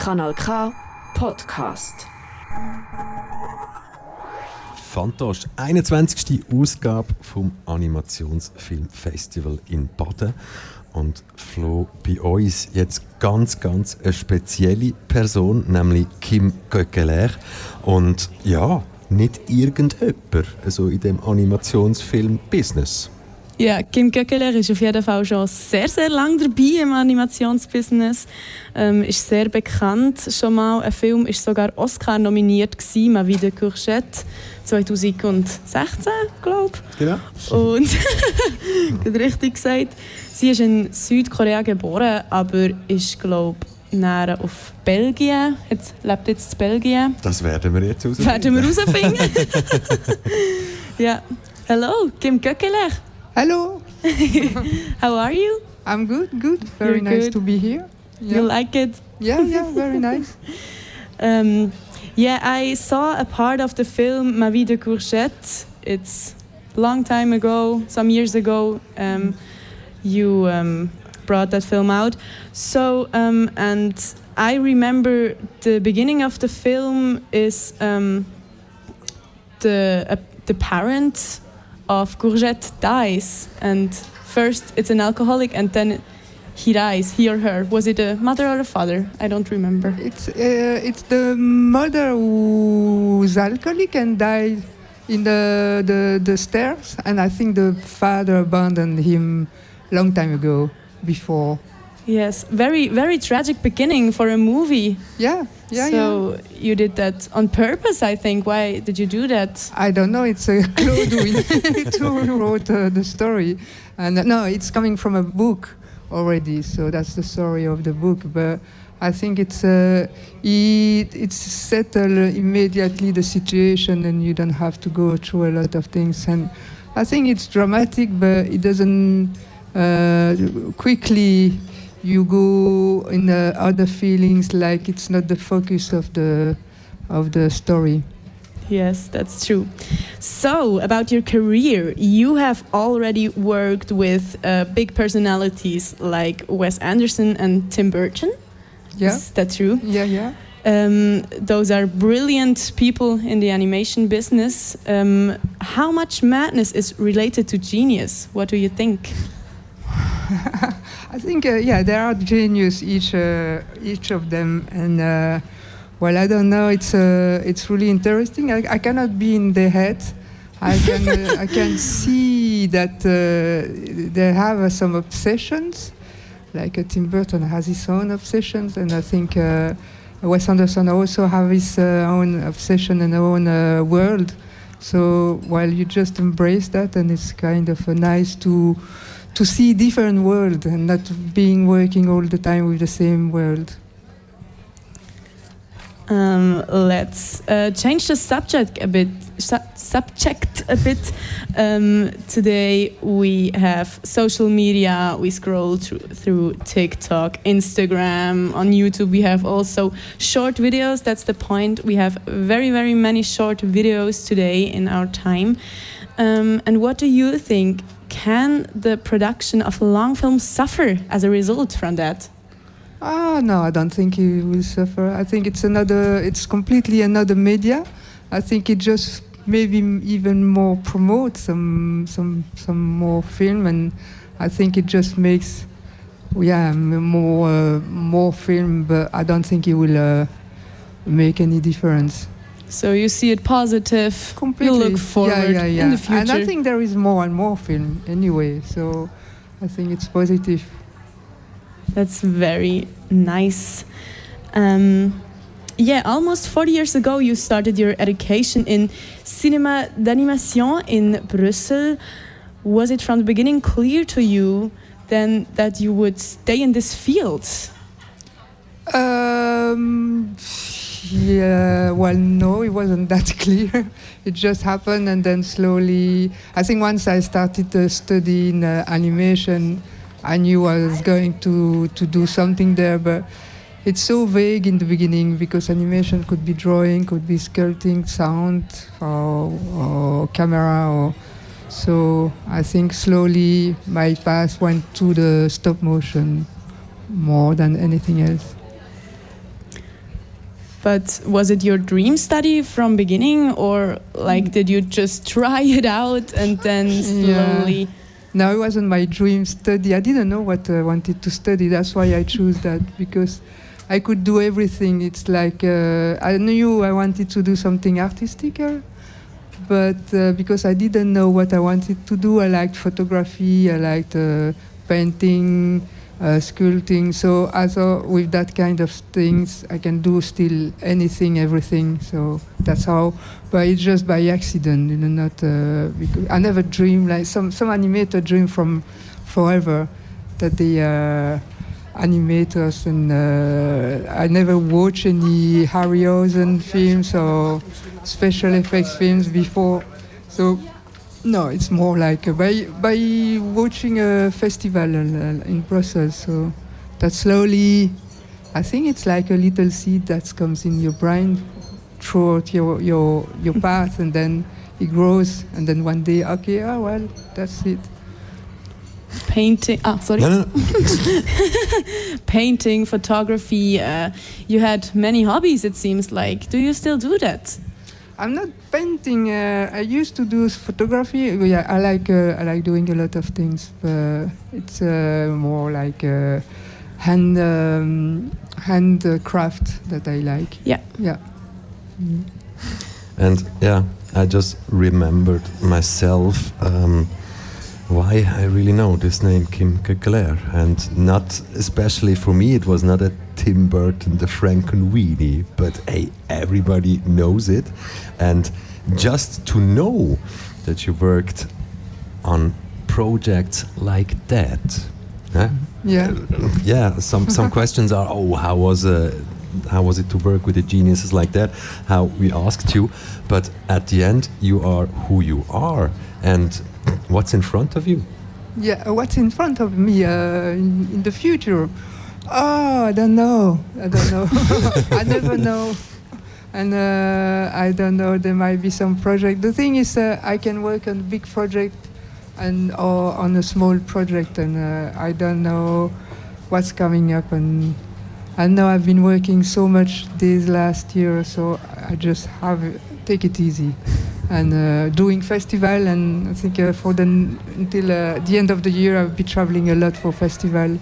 Kanal K Podcast. Fantastisch. 21. Ausgabe vom Animationsfilmfestival in Baden. Und Flo, bei uns jetzt ganz, ganz eine spezielle Person, nämlich Kim Göckeler. Und ja, nicht irgendjemand, also in dem Animationsfilm-Business. Ja, Kim Göckeler ist auf jeden Fall schon sehr, sehr lange dabei im Animationsbusiness. Ähm, ist sehr bekannt schon mal. Ein Film ist sogar Oscar nominiert gewesen, mal wieder Courgette 2016, glaube ich. Genau. Und richtig gesagt, sie ist in Südkorea geboren, aber ist glaube ich näher auf Belgien. Jetzt lebt jetzt in Belgien. Das werden wir jetzt herausfinden. Werden wir herausfinden. ja. Hello, Kim Göckeler. Hello. How are you? I'm good, good. Very You're nice good. to be here. Yeah. You like it? yeah, yeah, very nice. Um, yeah, I saw a part of the film Ma vie de courgette. It's a long time ago, some years ago. Um, you um, brought that film out. So, um, and I remember the beginning of the film is um, the uh, the parent of Courgette dies, and first it's an alcoholic, and then he dies, he or her. Was it a mother or a father? I don't remember. It's uh, it's the mother who's alcoholic and died in the, the the stairs, and I think the father abandoned him long time ago. Before, Yes, very very tragic beginning for a movie. yeah, yeah, yeah. so you did that on purpose, I think. Why did you do that? I don't know. It's uh, Claude who, who wrote uh, the story, and uh, no, it's coming from a book already. So that's the story of the book. But I think it's uh, it, it's settle immediately the situation, and you don't have to go through a lot of things. And I think it's dramatic, but it doesn't uh, quickly. You go in uh, other feelings, like it's not the focus of the of the story. Yes, that's true. So, about your career, you have already worked with uh, big personalities like Wes Anderson and Tim Burton. Yeah. Is that true? Yeah, yeah. Um, those are brilliant people in the animation business. Um, how much madness is related to genius? What do you think? I think, uh, yeah, there are genius each uh, each of them, and uh, well, I don't know. It's uh, it's really interesting. I, I cannot be in their head. I can uh, I can see that uh, they have some obsessions. Like Tim Burton has his own obsessions, and I think Wes Anderson also have his own obsession and own world. So while you just embrace that, and it's kind of nice to to see different world and not being working all the time with the same world. Um, let's uh, change the subject a bit. Su- subject a bit. Um, today we have social media. We scroll through, through TikTok, Instagram, on YouTube. We have also short videos. That's the point. We have very very many short videos today in our time. Um, and what do you think? Can the production of long films suffer as a result from that? Ah, no, I don't think it will suffer. I think it's another. It's completely another media. I think it just maybe even more promote some some some more film, and I think it just makes yeah more uh, more film. But I don't think it will uh, make any difference. So you see it positive. Completely. You look forward yeah, yeah, yeah. in the future. And I think there is more and more film anyway. So I think it's positive. That's very nice. Um, yeah, almost 40 years ago, you started your education in cinema d'animation in Brussels. Was it from the beginning clear to you then that you would stay in this field? Um, yeah, well, no, it wasn't that clear. it just happened, and then slowly, I think once I started uh, studying uh, animation, I knew I was going to, to do something there, but it's so vague in the beginning because animation could be drawing, could be sculpting, sound, or, or camera, or so I think slowly my path went to the stop motion more than anything else. But was it your dream study from beginning, or like did you just try it out and then slowly? Yeah. No, it wasn't my dream study. I didn't know what I wanted to study. That's why I chose that because I could do everything. It's like uh, I knew I wanted to do something artistic, but uh, because I didn't know what I wanted to do, I liked photography, I liked uh, painting, sculpting. So I thought with that kind of things, I can do still anything, everything. So that's how. But it's just by accident, you know. Not uh, I never dream like some some animator dream from forever that they uh, animators and uh, I never watched any Harryhausen films or special effects films before. So no, it's more like uh, by by watching a festival uh, in Brussels. So that slowly, I think it's like a little seed that comes in your brain throughout your your your path, and then it grows, and then one day, okay, oh well, that's it painting. Ah, sorry. No, no, no. painting, photography. Uh, you had many hobbies. It seems like. Do you still do that? I'm not painting. Uh, I used to do photography. Yeah, I like uh, I like doing a lot of things. But it's uh, more like uh, hand um, handcraft that I like. Yeah. Yeah. Mm. And yeah, I just remembered myself. Um, why I really know this name Kim Keukeleire and not especially for me it was not a Tim Burton the Frankenweenie but hey everybody knows it and just to know that you worked on projects like that huh? yeah yeah some some questions are oh how was uh, how was it to work with the geniuses like that how we asked you but at the end you are who you are and What's in front of you? Yeah, what's in front of me uh, in, in, the future? Oh, I don't know. I don't know. I never know. And uh, I don't know. There might be some project. The thing is, uh, I can work on a big project and or on a small project, and uh, I don't know what's coming up. And I know I've been working so much this last year, so I just have take it easy and uh, doing festival. And I think uh, for the until uh, the end of the year, I'll be traveling a lot for festival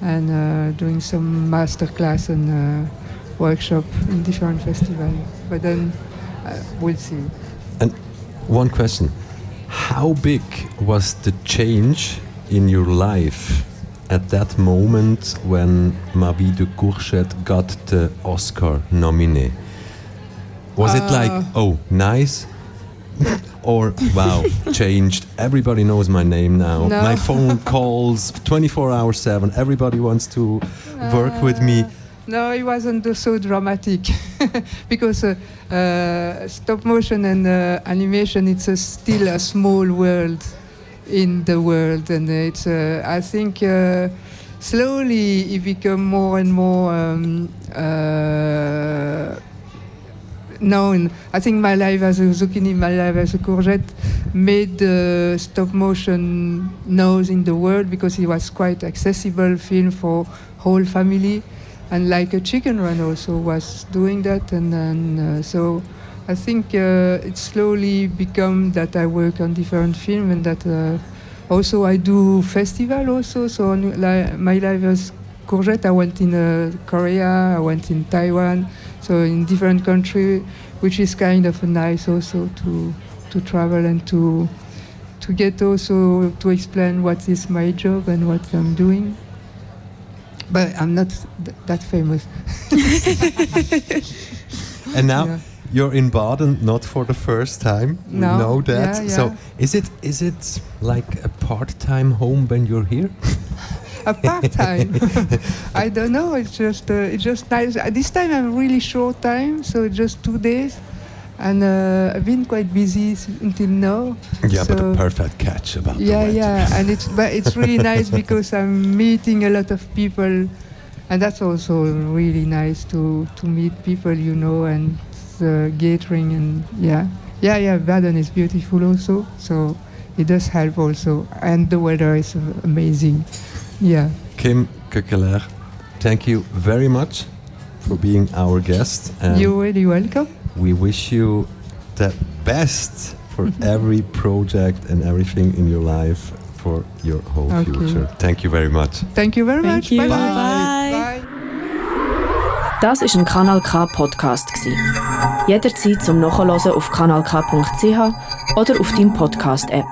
and uh, doing some master class and uh, workshop in different festivals. But then uh, we'll see. And one question: How big was the change in your life? At that moment when Ma vie de Courgette got the Oscar nominee, was it like, oh, nice, or wow, changed. Everybody knows my name now. No. My phone calls 24 hours 7. Everybody wants to uh, work with me. Uh, no, it wasn't so dramatic because uh, uh, stop motion and uh, animation it's a still a small world in the world, and it's uh, I think slowly it become more and more. Um, known. I think my life as a zucchini, my life as a courgette made the stop motion known in the world because it was quite accessible film for whole family. And like a chicken run also was doing that. And then, uh, so I think uh, it slowly become that I work on different film and that uh, also I do festival also. So like, my life as courgette, I went in uh, Korea, I went in Taiwan so in different countries, which is kind of nice also to to travel and to to get also to explain what is my job and what I'm doing. But I'm not th that famous. and now. Yeah. You're in Baden not for the first time. No. We know that. Yeah, yeah. So is it is it like a part-time home when you're here? a part time. I don't know. It's just uh, it's just nice. Uh, this time I'm really short time, so just two days, and uh, I've been quite busy until now. Yeah, so but a perfect catch about. Yeah, yeah, and it's but it's really nice because I'm meeting a lot of people, and that's also really nice to to meet people you know and the gathering and yeah, yeah, yeah. Baden is beautiful also, so it does help also, and the weather is amazing. Yeah. Kim Kekelaar, thank you very much for being our guest. And You're really welcome. We wish you the best for every project and everything in your life for your whole okay. future. Thank you very much. Thank you very Thank much. You. Bye. Bye. Bye. Das ist ein Kanal K Podcast Jederzeit zum Nachhören auf kanalk.ch oder auf deinem Podcast App.